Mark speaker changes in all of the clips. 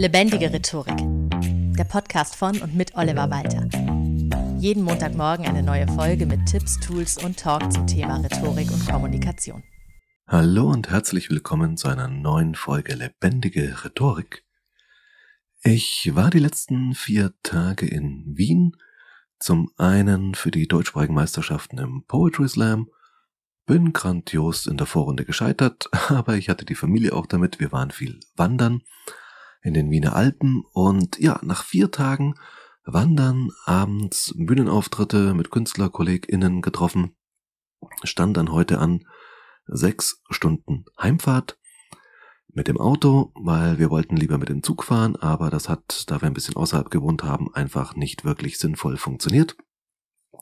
Speaker 1: Lebendige Rhetorik. Der Podcast von und mit Oliver Walter. Jeden Montagmorgen eine neue Folge mit Tipps, Tools und Talk zum Thema Rhetorik und Kommunikation.
Speaker 2: Hallo und herzlich willkommen zu einer neuen Folge Lebendige Rhetorik. Ich war die letzten vier Tage in Wien, zum einen für die deutschsprachigen Meisterschaften im Poetry Slam, bin grandios in der Vorrunde gescheitert, aber ich hatte die Familie auch damit, wir waren viel wandern in den Wiener Alpen und ja, nach vier Tagen Wandern, abends Bühnenauftritte mit KünstlerkollegInnen getroffen, stand dann heute an sechs Stunden Heimfahrt mit dem Auto, weil wir wollten lieber mit dem Zug fahren, aber das hat, da wir ein bisschen außerhalb gewohnt haben, einfach nicht wirklich sinnvoll funktioniert.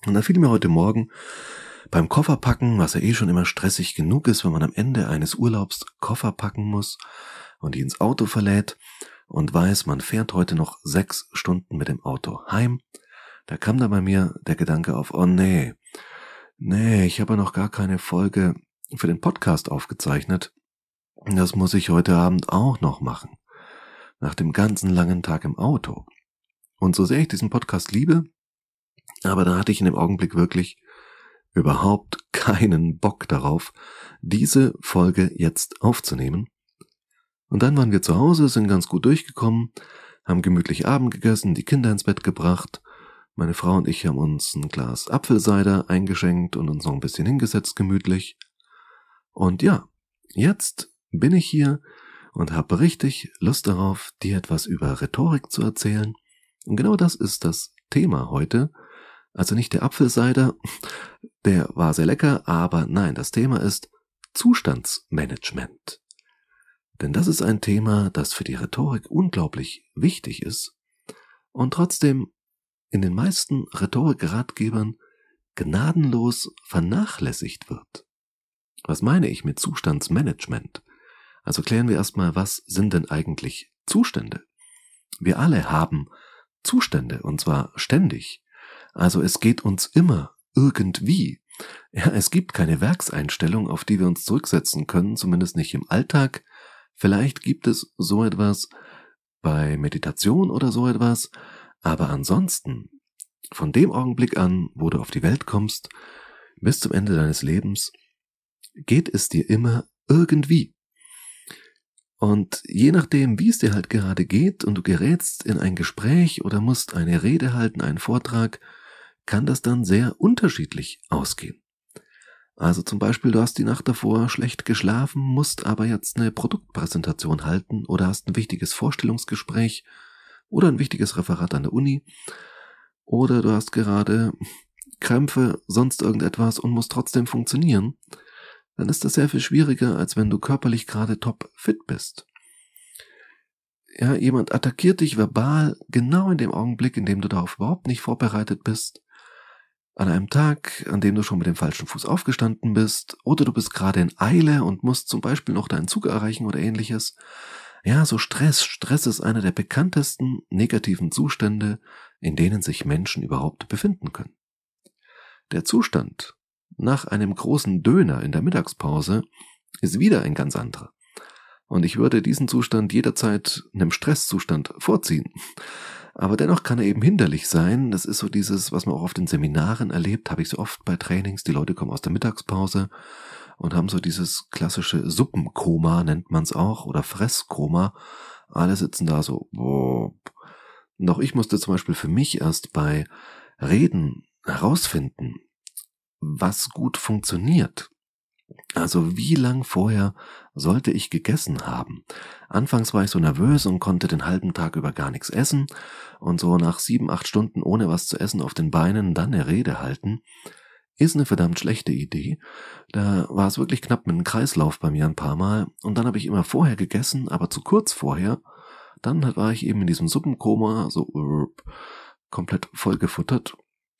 Speaker 2: Und da fiel mir heute Morgen beim Kofferpacken, was ja eh schon immer stressig genug ist, wenn man am Ende eines Urlaubs Koffer packen muss und die ins Auto verlädt, und weiß, man fährt heute noch sechs Stunden mit dem Auto heim, da kam da bei mir der Gedanke auf, oh nee, nee, ich habe noch gar keine Folge für den Podcast aufgezeichnet. Das muss ich heute Abend auch noch machen. Nach dem ganzen langen Tag im Auto. Und so sehr ich diesen Podcast liebe, aber da hatte ich in dem Augenblick wirklich überhaupt keinen Bock darauf, diese Folge jetzt aufzunehmen. Und dann waren wir zu Hause, sind ganz gut durchgekommen, haben gemütlich Abend gegessen, die Kinder ins Bett gebracht. Meine Frau und ich haben uns ein Glas Apfelsider eingeschenkt und uns noch ein bisschen hingesetzt gemütlich. Und ja, jetzt bin ich hier und habe richtig Lust darauf, dir etwas über Rhetorik zu erzählen. Und genau das ist das Thema heute. Also nicht der Apfelsider, der war sehr lecker, aber nein, das Thema ist Zustandsmanagement. Denn das ist ein Thema, das für die Rhetorik unglaublich wichtig ist und trotzdem in den meisten Rhetorikratgebern gnadenlos vernachlässigt wird. Was meine ich mit Zustandsmanagement? Also klären wir erstmal, was sind denn eigentlich Zustände? Wir alle haben Zustände und zwar ständig. Also es geht uns immer irgendwie. Ja, es gibt keine Werkseinstellung, auf die wir uns zurücksetzen können, zumindest nicht im Alltag, Vielleicht gibt es so etwas bei Meditation oder so etwas, aber ansonsten, von dem Augenblick an, wo du auf die Welt kommst, bis zum Ende deines Lebens, geht es dir immer irgendwie. Und je nachdem, wie es dir halt gerade geht und du gerätst in ein Gespräch oder musst eine Rede halten, einen Vortrag, kann das dann sehr unterschiedlich ausgehen. Also zum Beispiel, du hast die Nacht davor schlecht geschlafen, musst aber jetzt eine Produktpräsentation halten oder hast ein wichtiges Vorstellungsgespräch oder ein wichtiges Referat an der Uni. Oder du hast gerade Krämpfe, sonst irgendetwas und musst trotzdem funktionieren, dann ist das sehr viel schwieriger, als wenn du körperlich gerade top fit bist. Ja, jemand attackiert dich verbal genau in dem Augenblick, in dem du darauf überhaupt nicht vorbereitet bist an einem Tag, an dem du schon mit dem falschen Fuß aufgestanden bist, oder du bist gerade in Eile und musst zum Beispiel noch deinen Zug erreichen oder ähnliches. Ja, so Stress. Stress ist einer der bekanntesten negativen Zustände, in denen sich Menschen überhaupt befinden können. Der Zustand nach einem großen Döner in der Mittagspause ist wieder ein ganz anderer. Und ich würde diesen Zustand jederzeit einem Stresszustand vorziehen. Aber dennoch kann er eben hinderlich sein. Das ist so dieses, was man auch auf den Seminaren erlebt, habe ich so oft bei Trainings. Die Leute kommen aus der Mittagspause und haben so dieses klassische Suppenkoma, nennt man es auch, oder Fresskoma. Alle sitzen da so. Und auch ich musste zum Beispiel für mich erst bei Reden herausfinden, was gut funktioniert. Also wie lang vorher sollte ich gegessen haben? Anfangs war ich so nervös und konnte den halben Tag über gar nichts essen und so nach sieben, acht Stunden ohne was zu essen auf den Beinen dann eine Rede halten, ist eine verdammt schlechte Idee. Da war es wirklich knapp mit einem Kreislauf bei mir ein paar Mal und dann habe ich immer vorher gegessen, aber zu kurz vorher. Dann war ich eben in diesem Suppenkoma so komplett vollgefuttert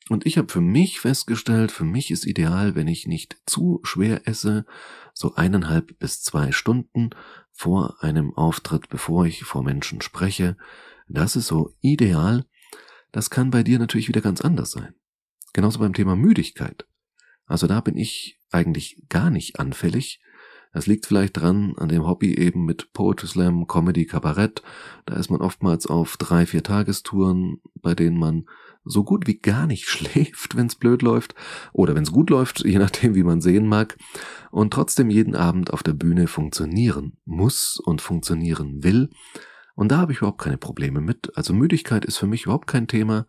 Speaker 2: und ich habe für mich festgestellt, für mich ist ideal, wenn ich nicht zu schwer esse, so eineinhalb bis zwei Stunden vor einem Auftritt, bevor ich vor Menschen spreche. Das ist so ideal. Das kann bei dir natürlich wieder ganz anders sein. Genauso beim Thema Müdigkeit. Also da bin ich eigentlich gar nicht anfällig. Das liegt vielleicht dran an dem Hobby eben mit Poetry Slam, Comedy, Kabarett. Da ist man oftmals auf drei, vier Tagestouren, bei denen man so gut wie gar nicht schläft, wenn es blöd läuft oder wenn es gut läuft, je nachdem, wie man sehen mag, und trotzdem jeden Abend auf der Bühne funktionieren muss und funktionieren will. Und da habe ich überhaupt keine Probleme mit. Also Müdigkeit ist für mich überhaupt kein Thema.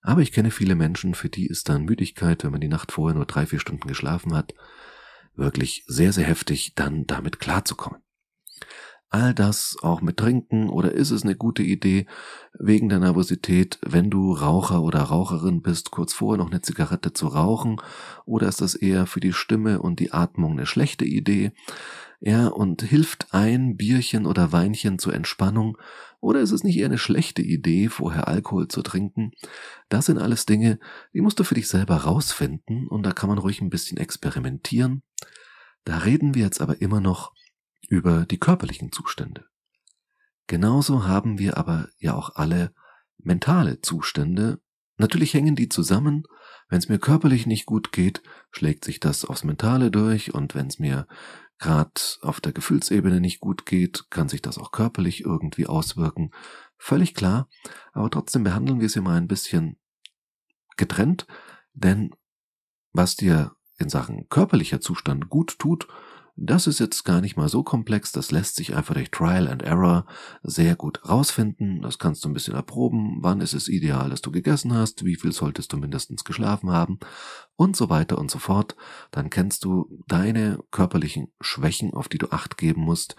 Speaker 2: Aber ich kenne viele Menschen, für die ist dann Müdigkeit, wenn man die Nacht vorher nur drei, vier Stunden geschlafen hat, wirklich sehr, sehr heftig, dann damit klarzukommen. All das auch mit Trinken oder ist es eine gute Idee, wegen der Nervosität, wenn du Raucher oder Raucherin bist, kurz vorher noch eine Zigarette zu rauchen? Oder ist das eher für die Stimme und die Atmung eine schlechte Idee? Ja, und hilft ein Bierchen oder Weinchen zur Entspannung? Oder ist es nicht eher eine schlechte Idee, vorher Alkohol zu trinken? Das sind alles Dinge, die musst du für dich selber rausfinden und da kann man ruhig ein bisschen experimentieren. Da reden wir jetzt aber immer noch über die körperlichen Zustände. Genauso haben wir aber ja auch alle mentale Zustände. Natürlich hängen die zusammen. Wenn es mir körperlich nicht gut geht, schlägt sich das aufs Mentale durch und wenn es mir gerade auf der Gefühlsebene nicht gut geht, kann sich das auch körperlich irgendwie auswirken. Völlig klar, aber trotzdem behandeln wir sie mal ein bisschen getrennt, denn was dir in Sachen körperlicher Zustand gut tut, das ist jetzt gar nicht mal so komplex, das lässt sich einfach durch Trial and Error sehr gut rausfinden. Das kannst du ein bisschen erproben. Wann ist es ideal, dass du gegessen hast? Wie viel solltest du mindestens geschlafen haben? Und so weiter und so fort. Dann kennst du deine körperlichen Schwächen, auf die du acht geben musst,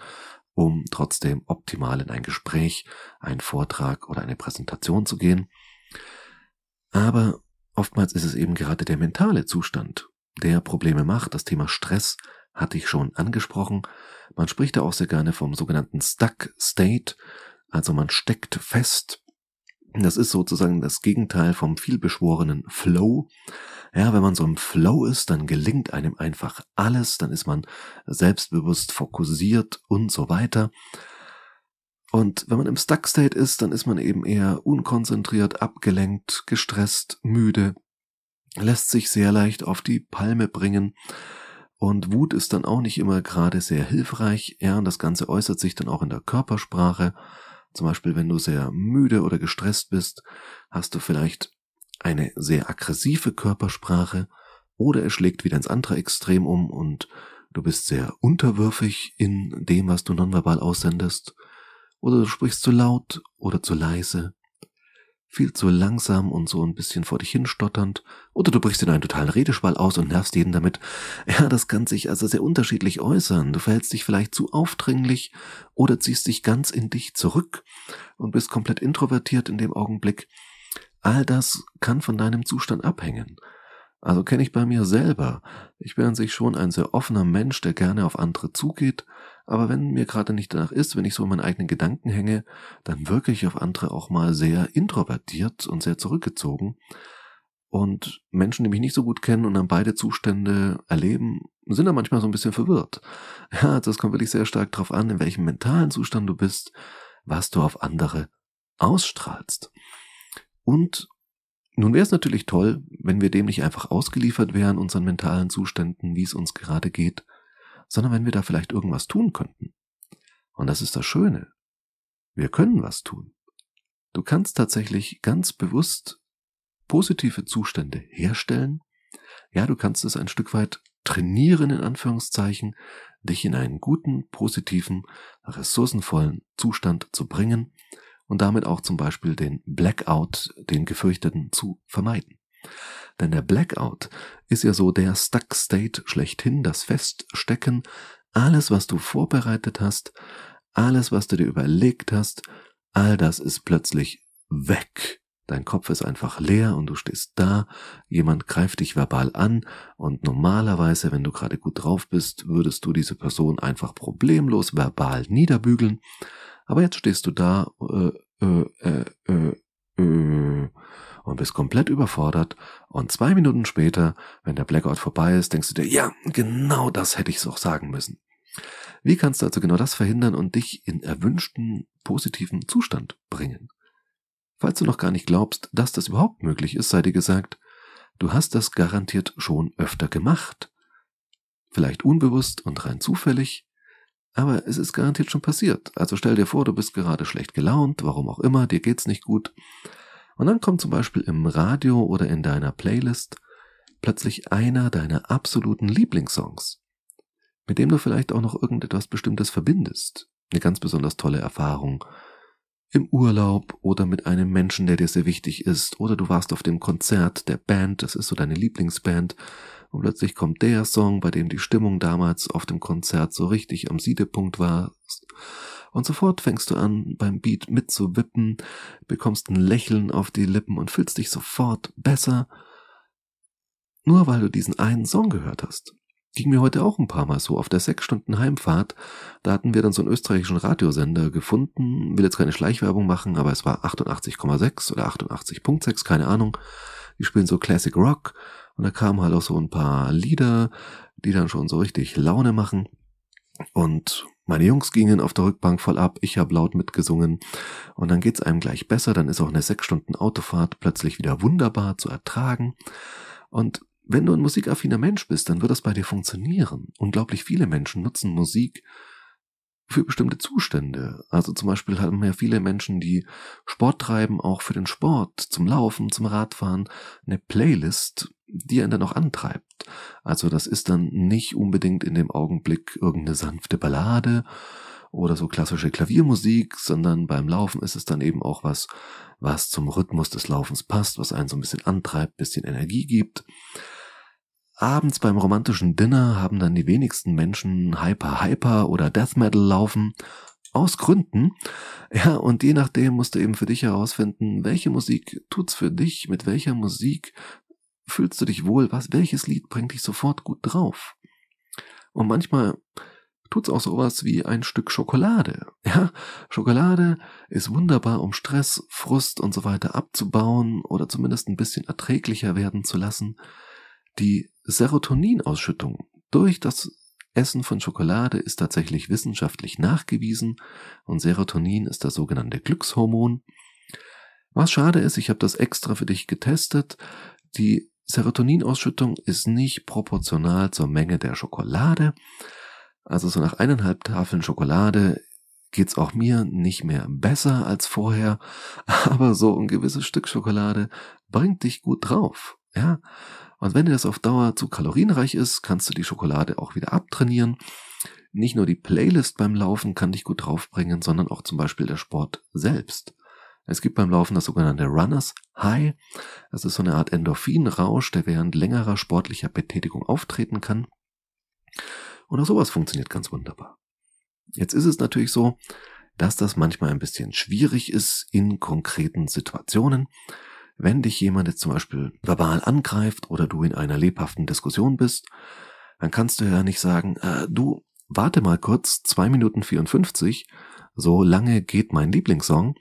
Speaker 2: um trotzdem optimal in ein Gespräch, einen Vortrag oder eine Präsentation zu gehen. Aber oftmals ist es eben gerade der mentale Zustand, der Probleme macht. Das Thema Stress hatte ich schon angesprochen. Man spricht da auch sehr gerne vom sogenannten Stuck State, also man steckt fest. Das ist sozusagen das Gegenteil vom vielbeschworenen Flow. Ja, wenn man so im Flow ist, dann gelingt einem einfach alles, dann ist man selbstbewusst fokussiert und so weiter. Und wenn man im Stuck State ist, dann ist man eben eher unkonzentriert, abgelenkt, gestresst, müde, lässt sich sehr leicht auf die Palme bringen und Wut ist dann auch nicht immer gerade sehr hilfreich. Ja, und das Ganze äußert sich dann auch in der Körpersprache. Zum Beispiel, wenn du sehr müde oder gestresst bist, hast du vielleicht eine sehr aggressive Körpersprache oder es schlägt wieder ins andere Extrem um und du bist sehr unterwürfig in dem, was du nonverbal aussendest. Oder du sprichst zu laut oder zu leise viel zu langsam und so ein bisschen vor dich hinstotternd, oder du brichst in einen totalen Redeschwall aus und nervst jeden damit. Ja, das kann sich also sehr unterschiedlich äußern. Du verhältst dich vielleicht zu aufdringlich oder ziehst dich ganz in dich zurück und bist komplett introvertiert in dem Augenblick. All das kann von deinem Zustand abhängen. Also kenne ich bei mir selber. Ich bin an sich schon ein sehr offener Mensch, der gerne auf andere zugeht, aber wenn mir gerade nicht danach ist, wenn ich so in meinen eigenen Gedanken hänge, dann wirke ich auf andere auch mal sehr introvertiert und sehr zurückgezogen. Und Menschen, die mich nicht so gut kennen und dann beide Zustände erleben, sind dann manchmal so ein bisschen verwirrt. Ja, das kommt wirklich sehr stark darauf an, in welchem mentalen Zustand du bist, was du auf andere ausstrahlst. Und nun wäre es natürlich toll, wenn wir dem nicht einfach ausgeliefert wären, unseren mentalen Zuständen, wie es uns gerade geht, sondern wenn wir da vielleicht irgendwas tun könnten. Und das ist das Schöne. Wir können was tun. Du kannst tatsächlich ganz bewusst positive Zustände herstellen. Ja, du kannst es ein Stück weit trainieren, in Anführungszeichen, dich in einen guten, positiven, ressourcenvollen Zustand zu bringen und damit auch zum Beispiel den Blackout, den gefürchteten, zu vermeiden. Denn der Blackout ist ja so der Stuck State schlechthin, das Feststecken. Alles, was du vorbereitet hast, alles, was du dir überlegt hast, all das ist plötzlich weg. Dein Kopf ist einfach leer und du stehst da, jemand greift dich verbal an und normalerweise, wenn du gerade gut drauf bist, würdest du diese Person einfach problemlos verbal niederbügeln. Aber jetzt stehst du da, äh, äh, äh, äh, äh, und bist komplett überfordert und zwei Minuten später, wenn der Blackout vorbei ist, denkst du dir, ja, genau das hätte ich so sagen müssen. Wie kannst du also genau das verhindern und dich in erwünschten positiven Zustand bringen? Falls du noch gar nicht glaubst, dass das überhaupt möglich ist, sei dir gesagt, du hast das garantiert schon öfter gemacht. vielleicht unbewusst und rein zufällig, aber es ist garantiert schon passiert. Also stell dir vor, du bist gerade schlecht gelaunt, warum auch immer, dir geht's nicht gut. Und dann kommt zum Beispiel im Radio oder in deiner Playlist plötzlich einer deiner absoluten Lieblingssongs, mit dem du vielleicht auch noch irgendetwas Bestimmtes verbindest. Eine ganz besonders tolle Erfahrung im Urlaub oder mit einem Menschen, der dir sehr wichtig ist, oder du warst auf dem Konzert der Band, das ist so deine Lieblingsband, und plötzlich kommt der Song, bei dem die Stimmung damals auf dem Konzert so richtig am Siedepunkt war. Und sofort fängst du an, beim Beat mitzuwippen, bekommst ein Lächeln auf die Lippen und fühlst dich sofort besser, nur weil du diesen einen Song gehört hast. Ging mir heute auch ein paar Mal so auf der sechs Stunden Heimfahrt. Da hatten wir dann so einen österreichischen Radiosender gefunden. Will jetzt keine Schleichwerbung machen, aber es war 88,6 oder 88.6, keine Ahnung. Die spielen so Classic Rock und da kamen halt auch so ein paar Lieder, die dann schon so richtig Laune machen. Und meine Jungs gingen auf der Rückbank voll ab, ich habe laut mitgesungen und dann geht's einem gleich besser, dann ist auch eine sechs Stunden Autofahrt plötzlich wieder wunderbar zu ertragen. Und wenn du ein musikaffiner Mensch bist, dann wird das bei dir funktionieren. Unglaublich viele Menschen nutzen Musik für bestimmte Zustände. Also zum Beispiel haben ja viele Menschen, die Sport treiben, auch für den Sport, zum Laufen, zum Radfahren, eine Playlist, die einen dann auch antreibt. Also das ist dann nicht unbedingt in dem Augenblick irgendeine sanfte Ballade oder so klassische Klaviermusik, sondern beim Laufen ist es dann eben auch was, was zum Rhythmus des Laufens passt, was einen so ein bisschen antreibt, bisschen Energie gibt. Abends beim romantischen Dinner haben dann die wenigsten Menschen Hyper Hyper oder Death Metal laufen. Aus Gründen. Ja, und je nachdem musst du eben für dich herausfinden, welche Musik tut's für dich, mit welcher Musik fühlst du dich wohl, was, welches Lied bringt dich sofort gut drauf. Und manchmal tut's auch sowas wie ein Stück Schokolade. Ja, Schokolade ist wunderbar, um Stress, Frust und so weiter abzubauen oder zumindest ein bisschen erträglicher werden zu lassen. Die Serotoninausschüttung durch das Essen von Schokolade ist tatsächlich wissenschaftlich nachgewiesen und Serotonin ist das sogenannte Glückshormon. Was schade ist, ich habe das extra für dich getestet. Die Serotoninausschüttung ist nicht proportional zur Menge der Schokolade. Also so nach eineinhalb Tafeln Schokolade geht's auch mir nicht mehr besser als vorher, aber so ein gewisses Stück Schokolade bringt dich gut drauf. Ja, und wenn dir das auf Dauer zu kalorienreich ist, kannst du die Schokolade auch wieder abtrainieren. Nicht nur die Playlist beim Laufen kann dich gut draufbringen, sondern auch zum Beispiel der Sport selbst. Es gibt beim Laufen das sogenannte Runners High. Das ist so eine Art Endorphinrausch, der während längerer sportlicher Betätigung auftreten kann. Und auch sowas funktioniert ganz wunderbar. Jetzt ist es natürlich so, dass das manchmal ein bisschen schwierig ist in konkreten Situationen. Wenn dich jemand jetzt zum Beispiel verbal angreift oder du in einer lebhaften Diskussion bist, dann kannst du ja nicht sagen, äh, du, warte mal kurz, zwei Minuten 54, so lange geht mein Lieblingssong,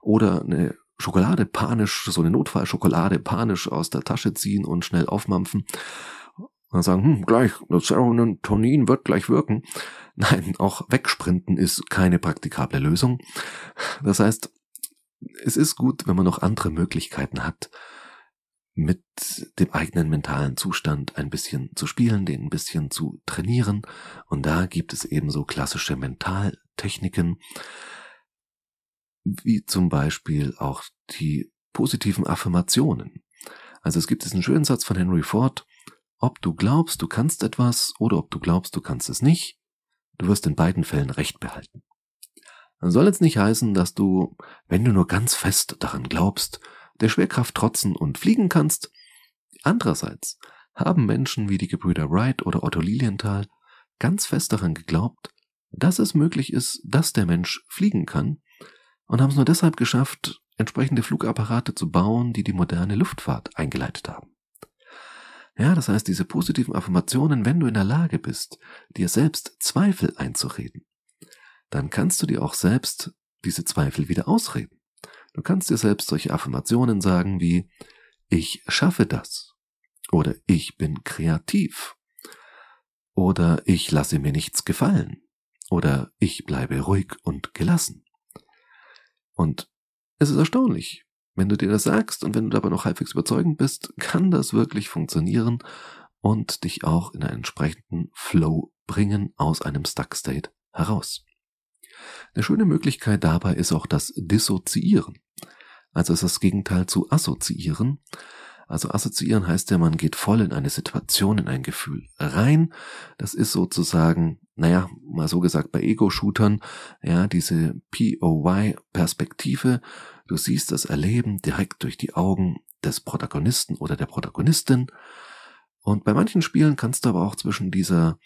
Speaker 2: oder eine Schokolade panisch, so eine Notfallschokolade panisch aus der Tasche ziehen und schnell aufmampfen und sagen, hm, gleich, das Serotonin wird gleich wirken. Nein, auch wegsprinten ist keine praktikable Lösung. Das heißt, es ist gut, wenn man noch andere Möglichkeiten hat, mit dem eigenen mentalen Zustand ein bisschen zu spielen, den ein bisschen zu trainieren. Und da gibt es eben so klassische Mentaltechniken, wie zum Beispiel auch die positiven Affirmationen. Also es gibt diesen schönen Satz von Henry Ford, ob du glaubst, du kannst etwas oder ob du glaubst, du kannst es nicht, du wirst in beiden Fällen Recht behalten. Soll jetzt nicht heißen, dass du, wenn du nur ganz fest daran glaubst, der Schwerkraft trotzen und fliegen kannst. Andererseits haben Menschen wie die Gebrüder Wright oder Otto Lilienthal ganz fest daran geglaubt, dass es möglich ist, dass der Mensch fliegen kann und haben es nur deshalb geschafft, entsprechende Flugapparate zu bauen, die die moderne Luftfahrt eingeleitet haben. Ja, das heißt, diese positiven Affirmationen, wenn du in der Lage bist, dir selbst Zweifel einzureden, dann kannst du dir auch selbst diese Zweifel wieder ausreden. Du kannst dir selbst solche Affirmationen sagen wie ich schaffe das oder ich bin kreativ oder ich lasse mir nichts gefallen oder ich bleibe ruhig und gelassen. Und es ist erstaunlich, wenn du dir das sagst und wenn du dabei noch halbwegs überzeugend bist, kann das wirklich funktionieren und dich auch in einen entsprechenden Flow bringen aus einem Stuck State heraus. Eine schöne Möglichkeit dabei ist auch das Dissoziieren. Also ist das Gegenteil zu assoziieren. Also assoziieren heißt ja, man geht voll in eine Situation, in ein Gefühl rein. Das ist sozusagen, naja, mal so gesagt bei Ego-Shootern, ja, diese POY-Perspektive. Du siehst das Erleben direkt durch die Augen des Protagonisten oder der Protagonistin. Und bei manchen Spielen kannst du aber auch zwischen dieser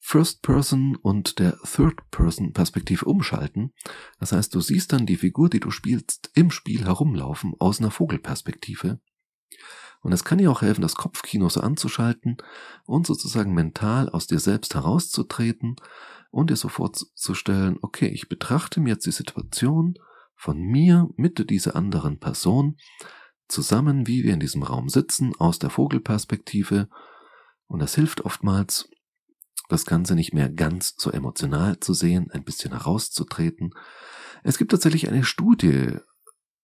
Speaker 2: First-Person und der Third-Person-Perspektive umschalten. Das heißt, du siehst dann die Figur, die du spielst, im Spiel herumlaufen aus einer Vogelperspektive. Und es kann dir auch helfen, das Kopfkino so anzuschalten und sozusagen mental aus dir selbst herauszutreten und dir so vorzustellen, okay, ich betrachte mir jetzt die Situation von mir mit dieser anderen Person zusammen, wie wir in diesem Raum sitzen, aus der Vogelperspektive. Und das hilft oftmals, das Ganze nicht mehr ganz so emotional zu sehen, ein bisschen herauszutreten. Es gibt tatsächlich eine Studie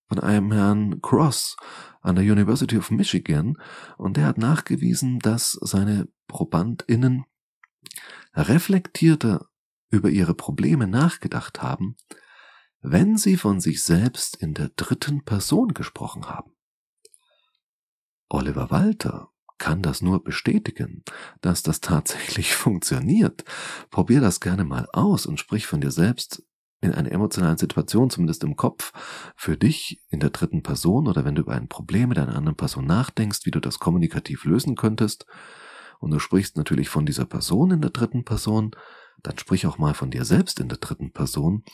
Speaker 2: von einem Herrn Cross an der University of Michigan und der hat nachgewiesen, dass seine ProbandInnen reflektierter über ihre Probleme nachgedacht haben, wenn sie von sich selbst in der dritten Person gesprochen haben. Oliver Walter kann das nur bestätigen, dass das tatsächlich funktioniert. Probier das gerne mal aus und sprich von dir selbst in einer emotionalen Situation, zumindest im Kopf, für dich in der dritten Person oder wenn du über ein Problem mit einer anderen Person nachdenkst, wie du das kommunikativ lösen könntest, und du sprichst natürlich von dieser Person in der dritten Person, dann sprich auch mal von dir selbst in der dritten Person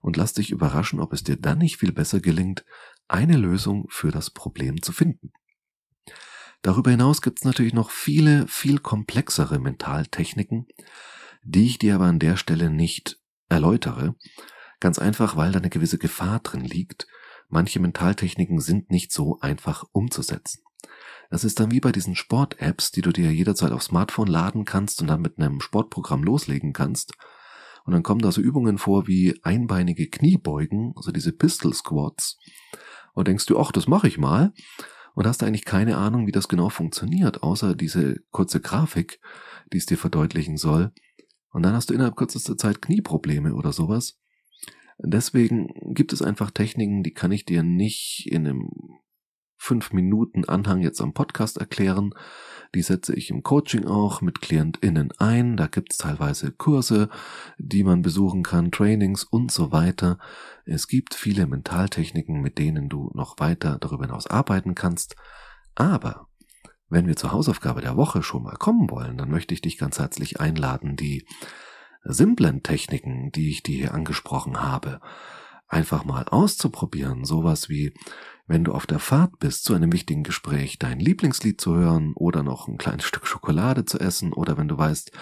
Speaker 2: und lass dich überraschen, ob es dir dann nicht viel besser gelingt, eine Lösung für das Problem zu finden. Darüber hinaus gibt es natürlich noch viele, viel komplexere Mentaltechniken, die ich dir aber an der Stelle nicht erläutere, Ganz einfach, weil da eine gewisse Gefahr drin liegt. Manche Mentaltechniken sind nicht so einfach umzusetzen. Das ist dann wie bei diesen Sport-Apps, die du dir jederzeit aufs Smartphone laden kannst und dann mit einem Sportprogramm loslegen kannst. Und dann kommen da so Übungen vor wie einbeinige Kniebeugen, also diese Pistol Squats. Und denkst du, ach, das mache ich mal. Und hast eigentlich keine Ahnung, wie das genau funktioniert, außer diese kurze Grafik, die es dir verdeutlichen soll. Und dann hast du innerhalb kürzester Zeit Knieprobleme oder sowas. Deswegen gibt es einfach Techniken, die kann ich dir nicht in einem fünf Minuten Anhang jetzt am Podcast erklären. Die setze ich im Coaching auch mit KlientInnen ein. Da gibt es teilweise Kurse, die man besuchen kann, Trainings und so weiter. Es gibt viele Mentaltechniken, mit denen du noch weiter darüber hinaus arbeiten kannst. Aber wenn wir zur Hausaufgabe der Woche schon mal kommen wollen, dann möchte ich dich ganz herzlich einladen, die simplen Techniken, die ich dir hier angesprochen habe, einfach mal auszuprobieren. Sowas wie, wenn du auf der Fahrt bist zu einem wichtigen Gespräch, dein Lieblingslied zu hören oder noch ein kleines Stück Schokolade zu essen oder wenn du weißt,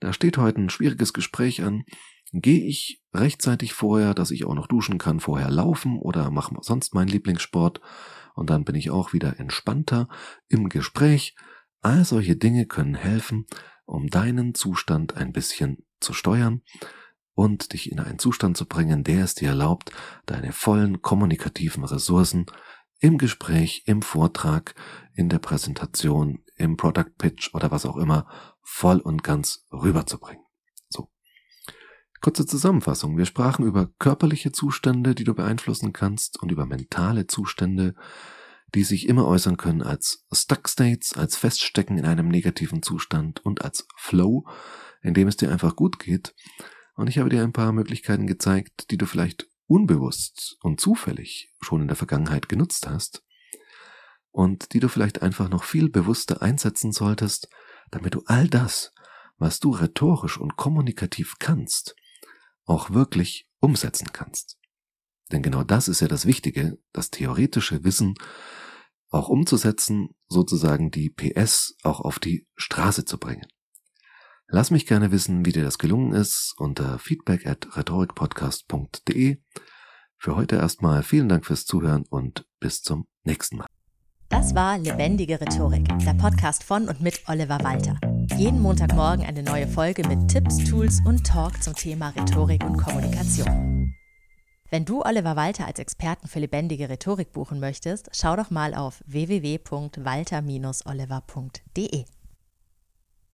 Speaker 2: da steht heute ein schwieriges Gespräch an, gehe ich rechtzeitig vorher, dass ich auch noch duschen kann, vorher laufen oder mache sonst meinen Lieblingssport und dann bin ich auch wieder entspannter im Gespräch. All solche Dinge können helfen, um deinen Zustand ein bisschen zu steuern und dich in einen Zustand zu bringen, der es dir erlaubt, deine vollen kommunikativen Ressourcen im Gespräch, im Vortrag, in der Präsentation, im Product Pitch oder was auch immer voll und ganz rüberzubringen. So. Kurze Zusammenfassung. Wir sprachen über körperliche Zustände, die du beeinflussen kannst und über mentale Zustände, die sich immer äußern können als Stuck States, als Feststecken in einem negativen Zustand und als Flow, in dem es dir einfach gut geht. Und ich habe dir ein paar Möglichkeiten gezeigt, die du vielleicht unbewusst und zufällig schon in der Vergangenheit genutzt hast und die du vielleicht einfach noch viel bewusster einsetzen solltest, damit du all das, was du rhetorisch und kommunikativ kannst, auch wirklich umsetzen kannst. Denn genau das ist ja das Wichtige, das theoretische Wissen auch umzusetzen, sozusagen die PS auch auf die Straße zu bringen. Lass mich gerne wissen, wie dir das gelungen ist unter feedback at rhetorikpodcast.de. Für heute erstmal vielen Dank fürs Zuhören und bis zum nächsten Mal.
Speaker 1: Das war Lebendige Rhetorik, der Podcast von und mit Oliver Walter. Jeden Montagmorgen eine neue Folge mit Tipps, Tools und Talk zum Thema Rhetorik und Kommunikation. Wenn du Oliver Walter als Experten für lebendige Rhetorik buchen möchtest, schau doch mal auf www.walter-oliver.de.